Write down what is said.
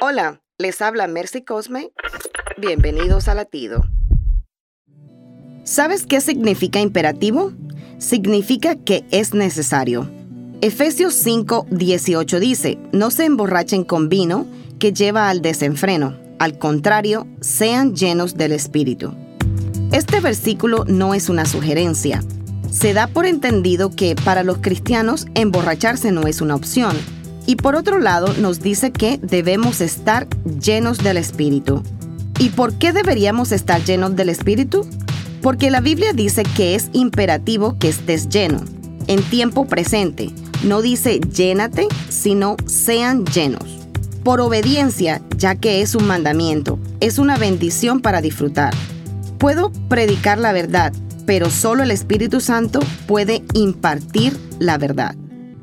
Hola, les habla Mercy Cosme. Bienvenidos a Latido. ¿Sabes qué significa imperativo? Significa que es necesario. Efesios 5, 18 dice, no se emborrachen con vino que lleva al desenfreno, al contrario, sean llenos del Espíritu. Este versículo no es una sugerencia. Se da por entendido que para los cristianos emborracharse no es una opción. Y por otro lado nos dice que debemos estar llenos del Espíritu. ¿Y por qué deberíamos estar llenos del Espíritu? Porque la Biblia dice que es imperativo que estés lleno, en tiempo presente. No dice llénate, sino sean llenos. Por obediencia, ya que es un mandamiento, es una bendición para disfrutar. Puedo predicar la verdad, pero solo el Espíritu Santo puede impartir la verdad.